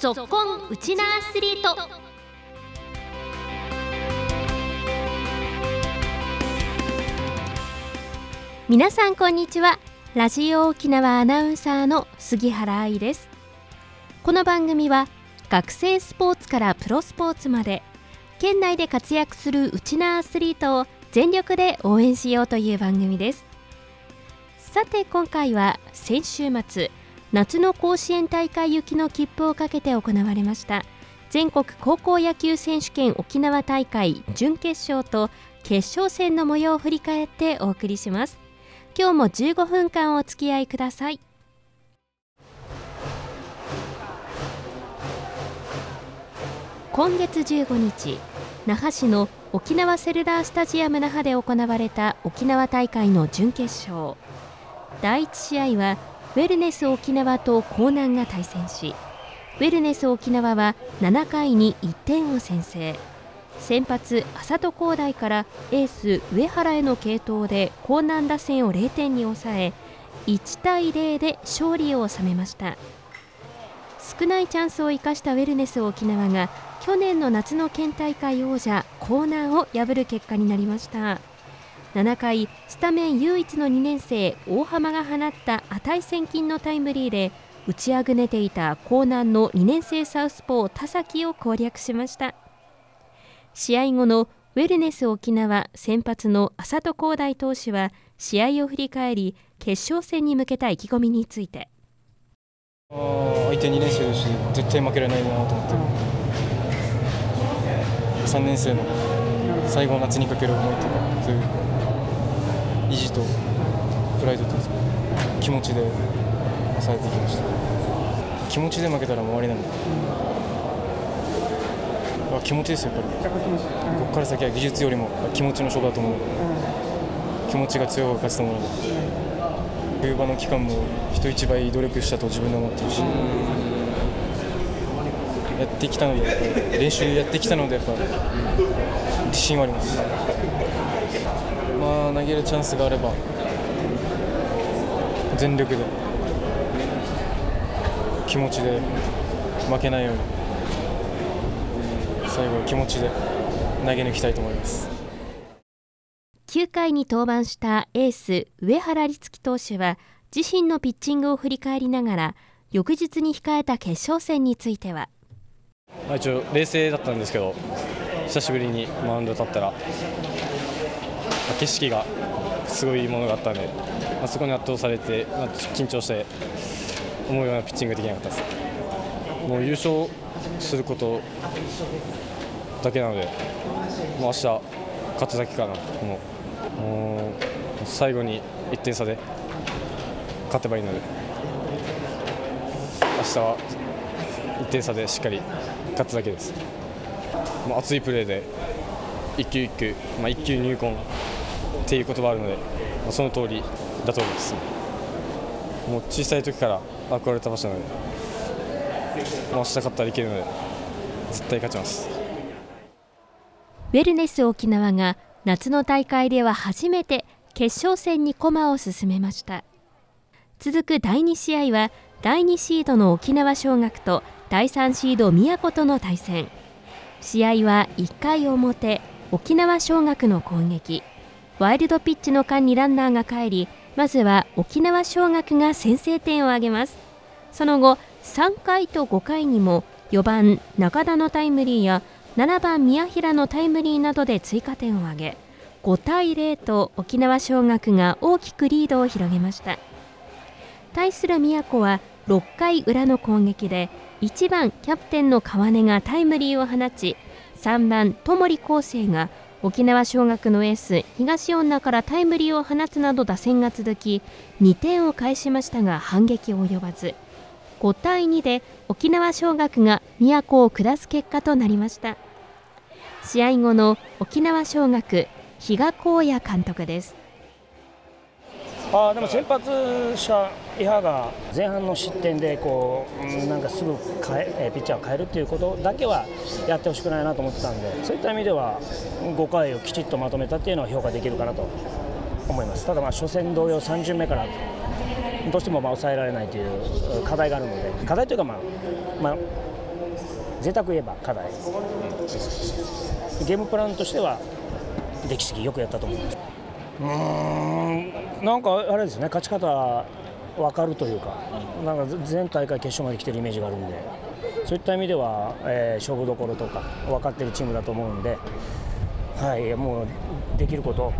ぞっこんウチナアスリート。皆さんこんにちは。ラジオ沖縄アナウンサーの杉原愛です。この番組は学生スポーツからプロスポーツまで県内で活躍するウチナアスリートを全力で応援しようという番組です。さて今回は先週末夏の甲子園大会行きの切符をかけて行われました。全国高校野球選手権沖縄大会準決勝と決勝戦の模様を振り返ってお送りします。今日も15分間お付き合いください。今月15日那覇市の沖縄セルラースタジアム那覇で行われた沖縄大会の準決勝。第1試合はウェルネス沖縄と江南が対戦しウェルネス沖縄は7回に1点を先制。先発浅戸光大からエース上原への継投で江南打線を0点に抑え1対0で勝利を収めました。少ないチャンスを生かしたウェルネス沖縄が去年の夏の県大会王者江南を破る結果になりました。7回スタメン唯一の2年生大浜が放った値千金のタイムリーで打ちあぐねていた江南の2年生サウスポー田崎を攻略しました。試合後のウェルネス沖縄先発の浅戸光大投手は試合を振り返り決勝戦に向けた意気込みについて。相手2年生ですし絶対負けられないなと思って3年生の最後の夏にかける思いとかそういう意地とプライドというか？気持ちで抑えていきました。気持ちで負けたらもう終わりなんで、うん、気持ちですよやっぱり。ここから先は技術よりも気持ちの勝負だと思う、うん、気持ちが強い方が勝つと思うので。冬場の期間も人一倍努力したと自分で思ってるし、やってきたので練習やってきたのでやっぱ自信はあります。まあ投げるチャンスがあれば全力で気持ちで負けないように最後は気持ちで投げ抜きたいと思います。9回に登板したエース上原律樹投手は自身のピッチングを振り返りながら翌日に控えた決勝戦については。まあ、一応冷静だったんですけど久しぶりにマウンド立ったら、景色がすごいものがあったんで、まあ、そこに圧倒されて、まあ、緊張して思うようなピッチングできなかったですもう優勝することだけなのでもう明日勝つだけかなもうもう最後に1点差で勝てばいいので明日は1点差でしっかり勝つだけです。もう熱いプレーで一球一球、まあ、一球入魂っていう言葉あるので、まあ、その通りだと思います。もう小さい時から憧れた場所なので、まあ、明日勝ったらいけるので絶対勝ちます。ウェルネス沖縄が夏の大会では初めて決勝戦に駒を進めました続く第2試合は第2シードの沖縄尚学と第3シード宮古との対戦試合は1回表沖縄尚学の攻撃ワイルドピッチの間にランナーが帰りまずは沖縄尚学が先制点を挙げます。その後3回と5回にも4番中田のタイムリーや7番宮平のタイムリーなどで追加点を挙げ5対0と沖縄尚学が大きくリードを広げました。対する宮古は6回裏の攻撃で1番キャプテンの川根がタイムリーを放ち3番友利康生が沖縄尚学のエース東恩納からタイムリーを放つなど打線が続き2点を返しましたが反撃及ばず5対2で沖縄尚学が宮古を下す結果となりました。試合後の沖縄尚学比嘉公也監督です。あでも先発した伊波が前半の失点でこうなんかすぐ変えピッチャーを変えるということだけはやってほしくないなと思ってたんでそういった意味では5回をきちっとまとめたっていうのは評価できるかなと思います。ただ、まあ初戦同様3巡目からどうしてもまあ抑えられないという課題があるので課題というか、まあまあ、贅沢言えば課題。ゲームプランとしては出来すぎよくやったと思います。うーんなんかあれですね勝ち方分かるというかなんか全大会決勝まで来てるイメージがあるんでそういった意味では、えー勝負どころとか分かっているチームだと思うんで、はい、もうできること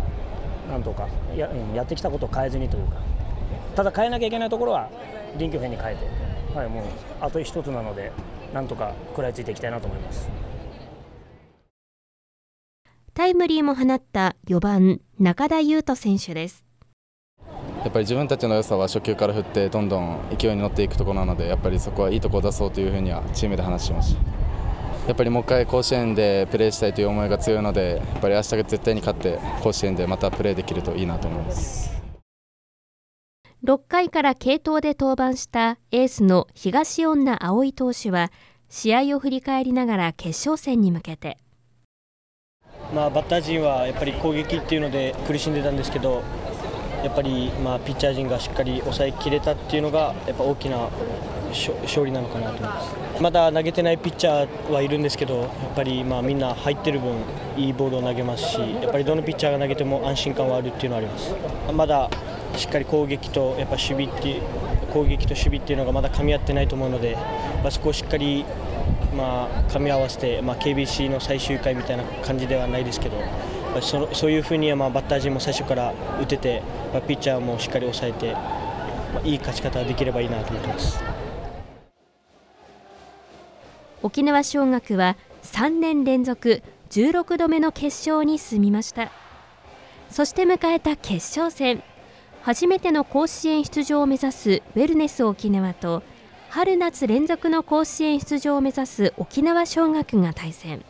なんとかややってきたことを変えずにというかただ変えなきゃいけないところは臨機応変に変えて、はい、もうあと一つなのでなんとか食らいついていきたいなと思います。タイムリーも放った4番中田優斗選手ですやっぱり自分たちの良さは初球から振ってどんどん勢いに乗っていくところなのでやっぱりそこはいいところを出そうというふうにはチームで話してました。やっぱりもう一回甲子園でプレーしたいという思いが強いのでやっぱり明日絶対に勝って甲子園でまたプレーできるといいなと思います。6回から継投で登板したエースの東恩納葵投手は試合を振り返りながら決勝戦に向けて。まあ、バッター陣はやっぱり攻撃っていうので苦しんでたんですけどやっぱりまあピッチャー陣がしっかり抑えきれたっていうのがやっぱ大きな勝利なのかなと思います。まだ投げてないピッチャーはいるんですけどやっぱりまあみんな入ってる分いいボールを投げますしやっぱりどのピッチャーが投げても安心感はあるっていうのはあります。まだしっかり攻撃とやっぱ守備っていう攻撃と守備っていうのがまだ噛み合ってないと思うので、まあ、そこをしっかりまあ、噛み合わせて、まあ、KBC の最終回みたいな感じではないですけど、そのそういうふうにはまあバッター陣も最初から打てて、まあ、ピッチャーもしっかり抑えて、まあ、いい勝ち方ができればいいなと思ってます。沖縄尚学は3年連続16度目の決勝に進みました。そして迎えた決勝戦。初めての甲子園出場を目指すウェルネス沖縄と春夏連続の甲子園出場を目指す沖縄尚学が対戦。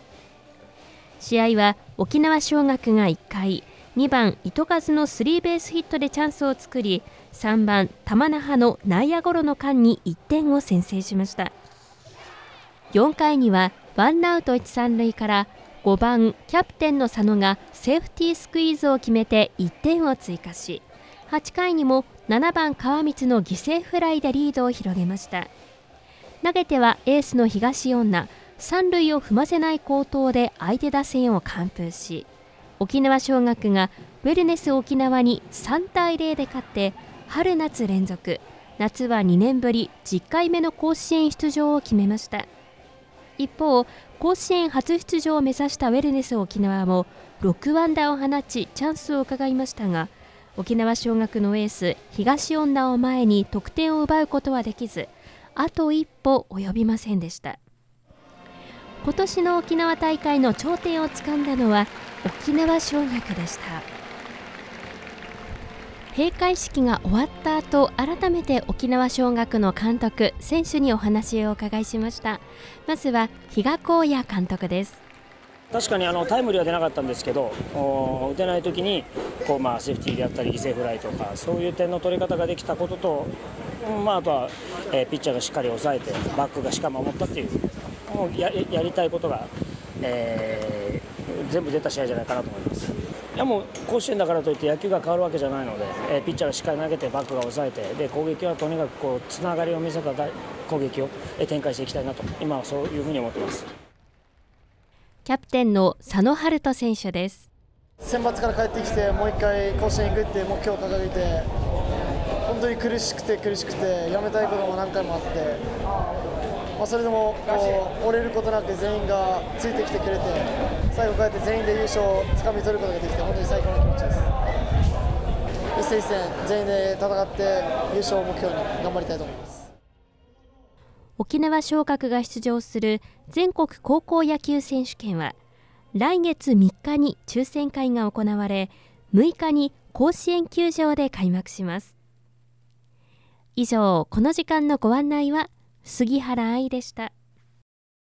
試合は沖縄尚学が1回2番糸数のスリーベースヒットでチャンスを作り3番玉那覇の内野ゴロの間に1点を先制しました。4回にはワンアウト1、3塁から5番キャプテンの佐野がセーフティースクイーズを決めて1点を追加し8回にも7番川光の犠牲フライでリードを広げました。投げてはエースの東恩納三塁を踏ませない好投で相手打線を完封し沖縄尚学がウェルネス沖縄に3対0で勝って春夏連続夏は2年ぶり10回目の甲子園出場を決めました。一方甲子園初出場を目指したウェルネス沖縄も6安打を放ちチャンスを伺いましたが沖縄尚学のエース東恩納を前に得点を奪うことはできずあと一歩及びませんでした。今年の沖縄大会の頂点をつかんだのは沖縄尚学でした。閉会式が終わった後改めて沖縄尚学の監督選手にお話をお伺いしました。まずは比嘉公也監督です。確かにあのタイムリーは出なかったんですけど、お打てないときにこう、まあ、セーフティーであったり、犠牲フライとか、そういう点の取り方ができたことと、うんまあ、あとは、えーピッチャーがしっかり抑えて、バックがしっかり守ったっていう、もうややりたいことが、えー全部出た試合じゃないかなと思います。いやもう甲子園だからといって野球が変わるわけじゃないので、えーピッチャーがしっかり投げて、バックが抑えて、で攻撃はとにかくこうつながりを見せた大攻撃をえー展開していきたいなと、今はそういうふうに思ってます。キャプテンの佐野春人選手です選抜から帰ってきてもう一回甲子園行くっていう目標を掲げて本当に苦しくて苦しくてやめたいことも何回もあって、まあ、それでもこう折れることなく全員がついてきてくれて最後こうやって全員で優勝をつかみ取ることができて本当に最高の気持ちです。一戦一戦全員で戦って優勝を目標に頑張りたいと思います。沖縄尚学が出場する全国高校野球選手権は来月3日に抽選会が行われ6日に甲子園球場で開幕します。以上この時間のご案内は杉原愛でした。